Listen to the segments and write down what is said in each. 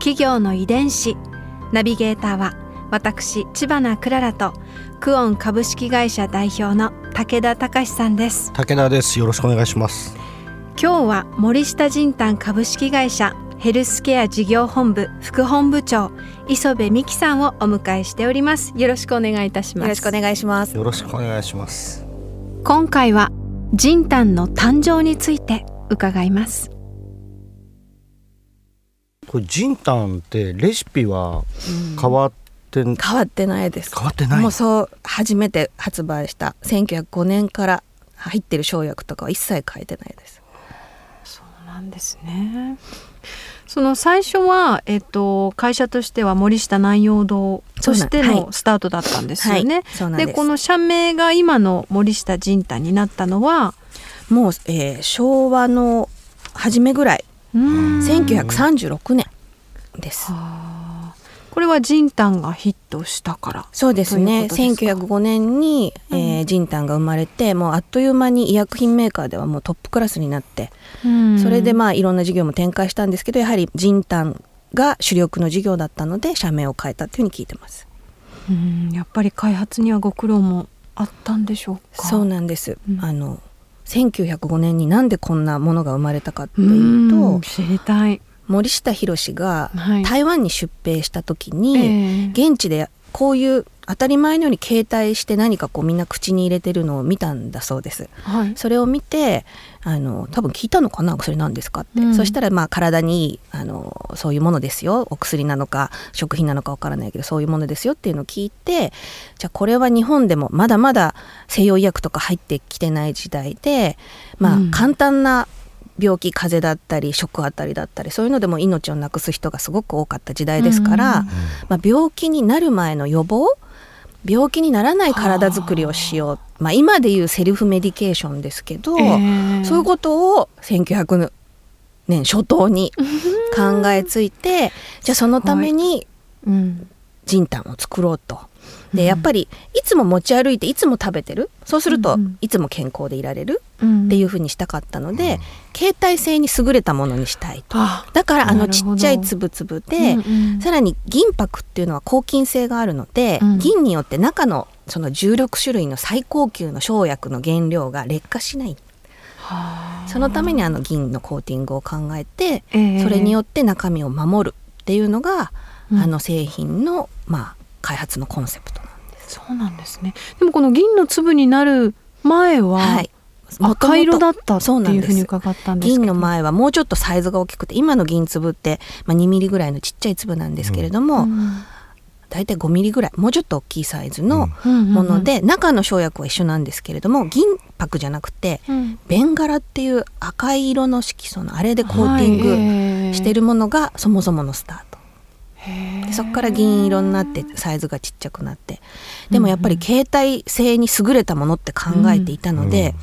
企業の遺伝子。ナビゲーターは私千葉なクララとクオン株式会社代表の武田隆さんです。武田です。よろしくお願いします。今日は森下仁丹株式会社ヘルスケア事業本部副本部長磯部美希さんをお迎えしております。よろしくお願いいたします。よろしくお願いします。よろしくお願いします。今回は仁丹の誕生について伺いますこれジンタンってレシピは変わって、変変わってないです。わってない？もうそう初めて発売した。1905年から入ってる生薬とかは一切変えてないです。そうなんですね。その最初は、えっと、会社としては森下南陽堂としてのスタートだったんですよね。そうなんです。この社名が今の森下仁丹になったのはもう、えー昭和の初めぐらい。うん1936年です。これは仁丹がヒットしたから。そうですね。ですか？1905年に、えージンタンが生まれてもうあっという間に医薬品メーカーではもうトップクラスになってそれでまあいろんな事業も展開したんですけどやはりジンタンが主力の事業だったので社名を変えたっていうふうに聞いてます。うん。やっぱり開発にはご苦労もあったんでしょうか？そうなんです、うん。あの1905年になんでこんなものが生まれたかってういうとん知りたい、森下博がはい。台湾に出兵した時に、ええ。現地でこういう当たり前のように携帯して何かこうみんな口に入れてるのを見たんだそうです。はい。それを見てあの多分聞いたのかな？それ何ですかって、うん。そしたらまあ体にいいあのそういうものですよ。お薬なのか食品なのかわからないけどそういうものですよっていうのを聞いてじゃあこれは日本でもまだまだ西洋医薬とか入ってきてない時代でまあ、うん。簡単な病気風邪だったり食あたりだったりそういうのでも命をなくす人がすごく多かった時代ですから、うん。まあ、病気になる前の予防病気にならない体づくりをしよう、まあ、今でいうセルフメディケーションですけど、ええ。そういうことを1900年初頭に 考えついてじゃあそのためにうん。ジンタンを作ろうと。でやっぱりいつも持ち歩いていつも食べてる。そうするといつも健康でいられる。うんっていうふうにしたかったので、携帯性に優れたものにしたいと。あだからあのちっちゃい粒々で、うんうん。さらに銀箔っていうのは抗菌性があるので、うん。銀によって中のその16種類の最高級の生薬の原料が劣化しない。はあ。そのためにあの銀のコーティングを考えて、ええ。それによって中身を守るっていうのが、うん。あの製品の、まあ、開発のコンセプトなんです。そうなんですね。でもこの銀の粒になる前は、はい赤色だったってそうなんです。いうふうに伺ったんです銀の前はもうちょっとサイズが大きくて今の銀粒って、まあ、2ミリぐらいのちっちゃい粒なんですけれども、うん。大体5ミリぐらいもうちょっと大きいサイズのうん。うんうんもので、中の生薬は一緒なんですけれども銀箔じゃなくてうん。ベンガラっていう赤い色の色素のあれでコーティングしてるものがそもそものスタート。でそこから銀色になってサイズがちっちゃくなって。でもやっぱり携帯性に優れたものって考えていたので、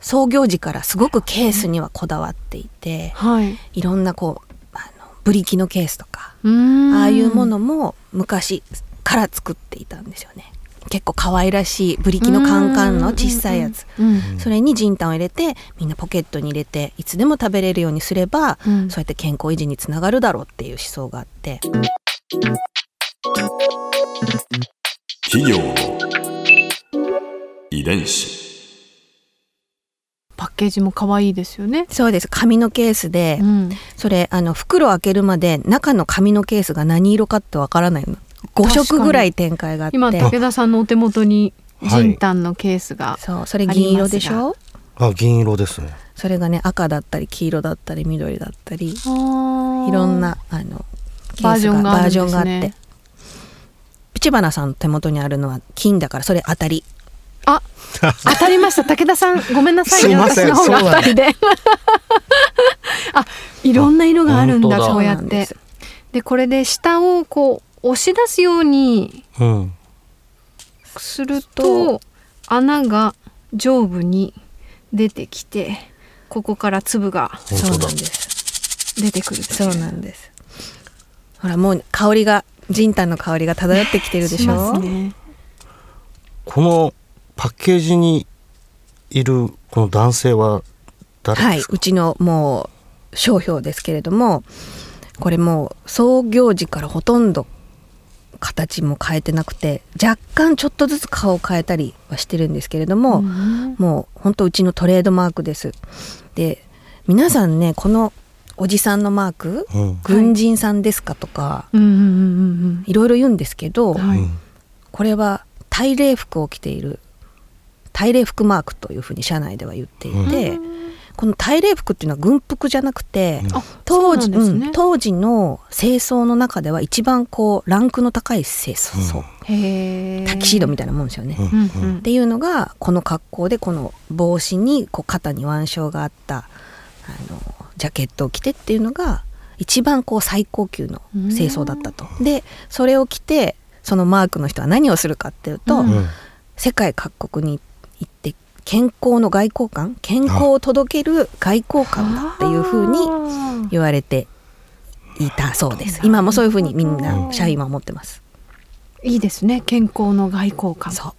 創業時からすごくケースにはこだわっていて、はい。いろんなこうあのブリキのケースとか、あああいうものも昔から作っていたんですよね。結構可愛らしいブリキのカンカンの小さいやつ、それにジンタンを入れてみんなポケットに入れていつでも食べれるようにすれば、うん。そうやって健康維持につながるだろうっていう思想があって。企業の遺伝子ケージも可愛いですよね。そうです。紙のケースで、うん。それあの袋を開けるまで中の紙のケースが何色かってわからないの。5確かに。色ぐらい展開があって。今武田さんのお手元にはいジンタンのケースが、そう。それ銀色でしょ？あ銀色ですね。それがね赤だったり黄色だったり緑だったりいいろろんなあのケバージョンがあるんですね。バージョンがあって。ピチバナさんの手元にあるのは金だからそれ当たりあ当たりました。武田さんごめんなさいね。すいません。私の方が当たりで あいろんな色があるんだ本当だ。そうやって。でこれで下をこう押し出すようにうんすると穴が上部に出てきてここから粒がそうなんです。出てくるそうなんです。ほらもう香りがジンタンの香りが漂ってきてるでしょ？ね。このパッケージにいるこの男性は誰はいですか、うちのもう商標ですけれどもこれもう創業時からほとんど形も変えてなくて若干ちょっとずつ顔を変えたりはしてるんですけれども、うん。もう本当うちのトレードマークです。で皆さんねこのおじさんのマークうん。軍人さんですかとか、うんうんうんいろいろ言うんですけど、うんはい。うんこれは大礼服を着ている大礼服マークというふうに社内では言っていて、この大礼服っていうのは軍服じゃなくて、うん。あ当時ね。うん当時の清掃の中では一番こうランクの高い清掃、タキシードみたいなもんですよね。うん。うんうん。っていうのがこの格好でこの帽子にこう肩に腕章があったあのジャケットを着てっていうのが一番こう最高級の清掃だったと。でそれを着てそのマークの人は何をするかっていうと、うんうん。世界各国に行って健康の外交官？健康を届ける外交官だっていうふうにに言われていたそうです。今もそういうふうにみんな社員は思ってます。いいですね。健康の外交官。そう。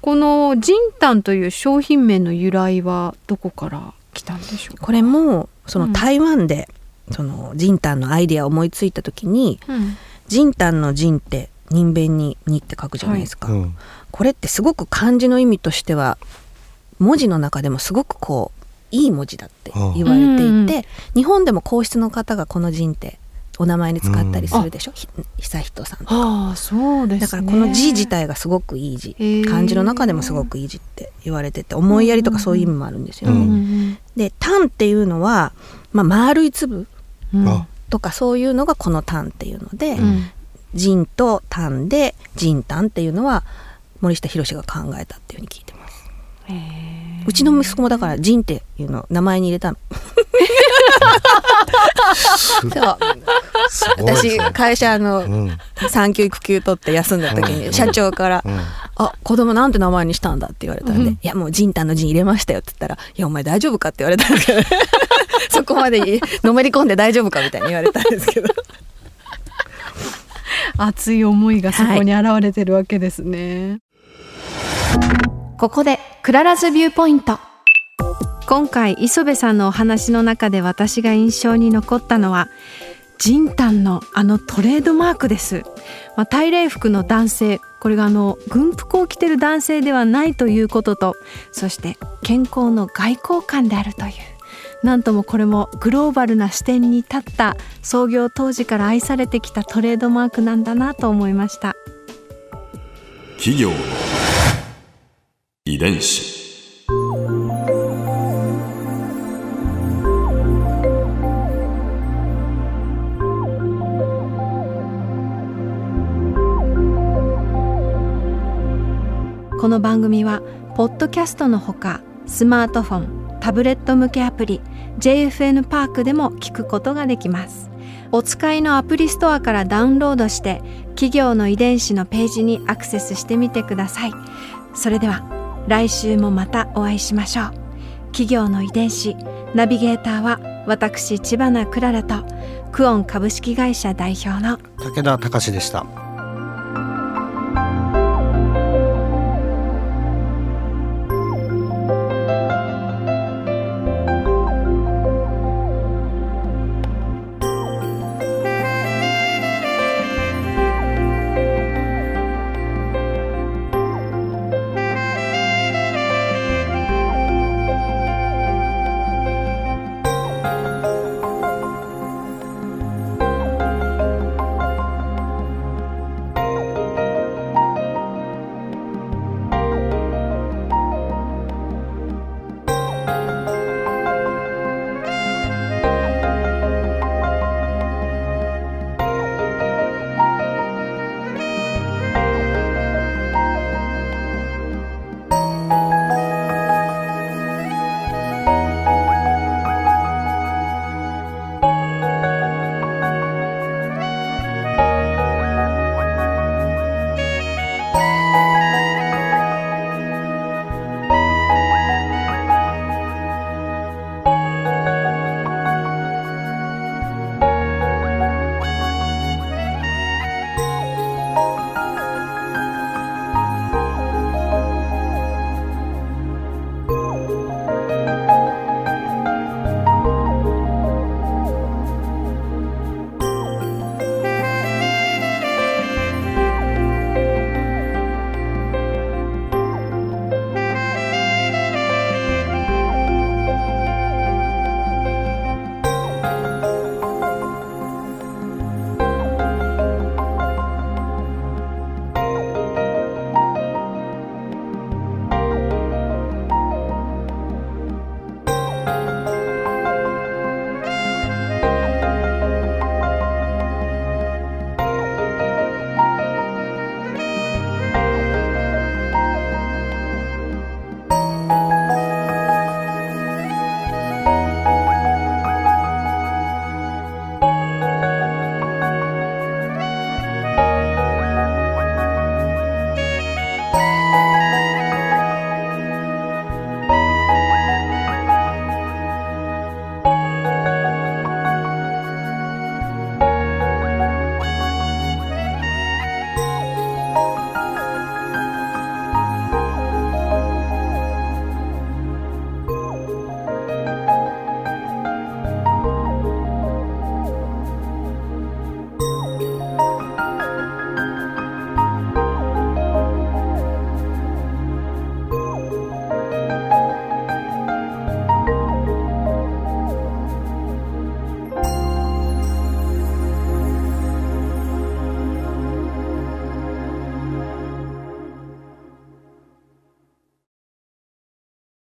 このジンタンという商品名の由来はどこから来たんでしょうか？これもそうん。の台湾で、そのジンタンのアイデアを思いついた時にうん。ジンタンのジンって人弁に「に」って書くじゃないですか、うん。これってすごく漢字の意味としては文字の中でもすごくこういい文字だって言われていて、うん日本でも皇室の方がこのジンってお名前に使ったりするでしょ、ひ悠仁さんとか。ああそうですね。だからこの字自体がすごくいい字。へー。漢字の中でもすごくいい字って言われてて思いやりとかそういう意味もあるんですよね。うんうんで「タン」っていうのは、まあ、丸い粒とかそういうのがこの「タン」っていうので、うんジンとタンでジンタンっていうのは森下博が考えたっていうふうに聞いてます。うちの息子もだからジンっていうの名前に入れたの。そう私ね会社あのうん産休育休取って休んだ時うんに社長からうん「あ子供なんて名前にしたんだ」って言われたんで「うんいやもうジンタンのジン入れましたよ」って言ったら「いやお前大丈夫か?」って言われたんですけどそこまでのめり込んで大丈夫かみたいに言われたんですけど 熱い思いがそこに現れてるわけですね、ここで Clara's viewpoint。今回磯部さんのお話の中で私が印象に残ったのはジンタンのあのトレードマークです、まあ、大礼服の男性これがあの軍服を着てる男性ではないということとそして健康の外交官であるという。なんともこれもグローバルな視点に立った創業当時から愛されてきたトレードマークなんだなと思いました。企業の遺伝子。この番組はポッドキャストのほかスマートフォンタブレット向けアプリ JFN パークでも聞くことができます。お使いのアプリストアからダウンロードして企業の遺伝子のページにアクセスしてみてください。それでは来週もまたお会いしましょう。企業の遺伝子ナビゲーターは私千葉なクララとクオン株式会社代表の武田隆でした。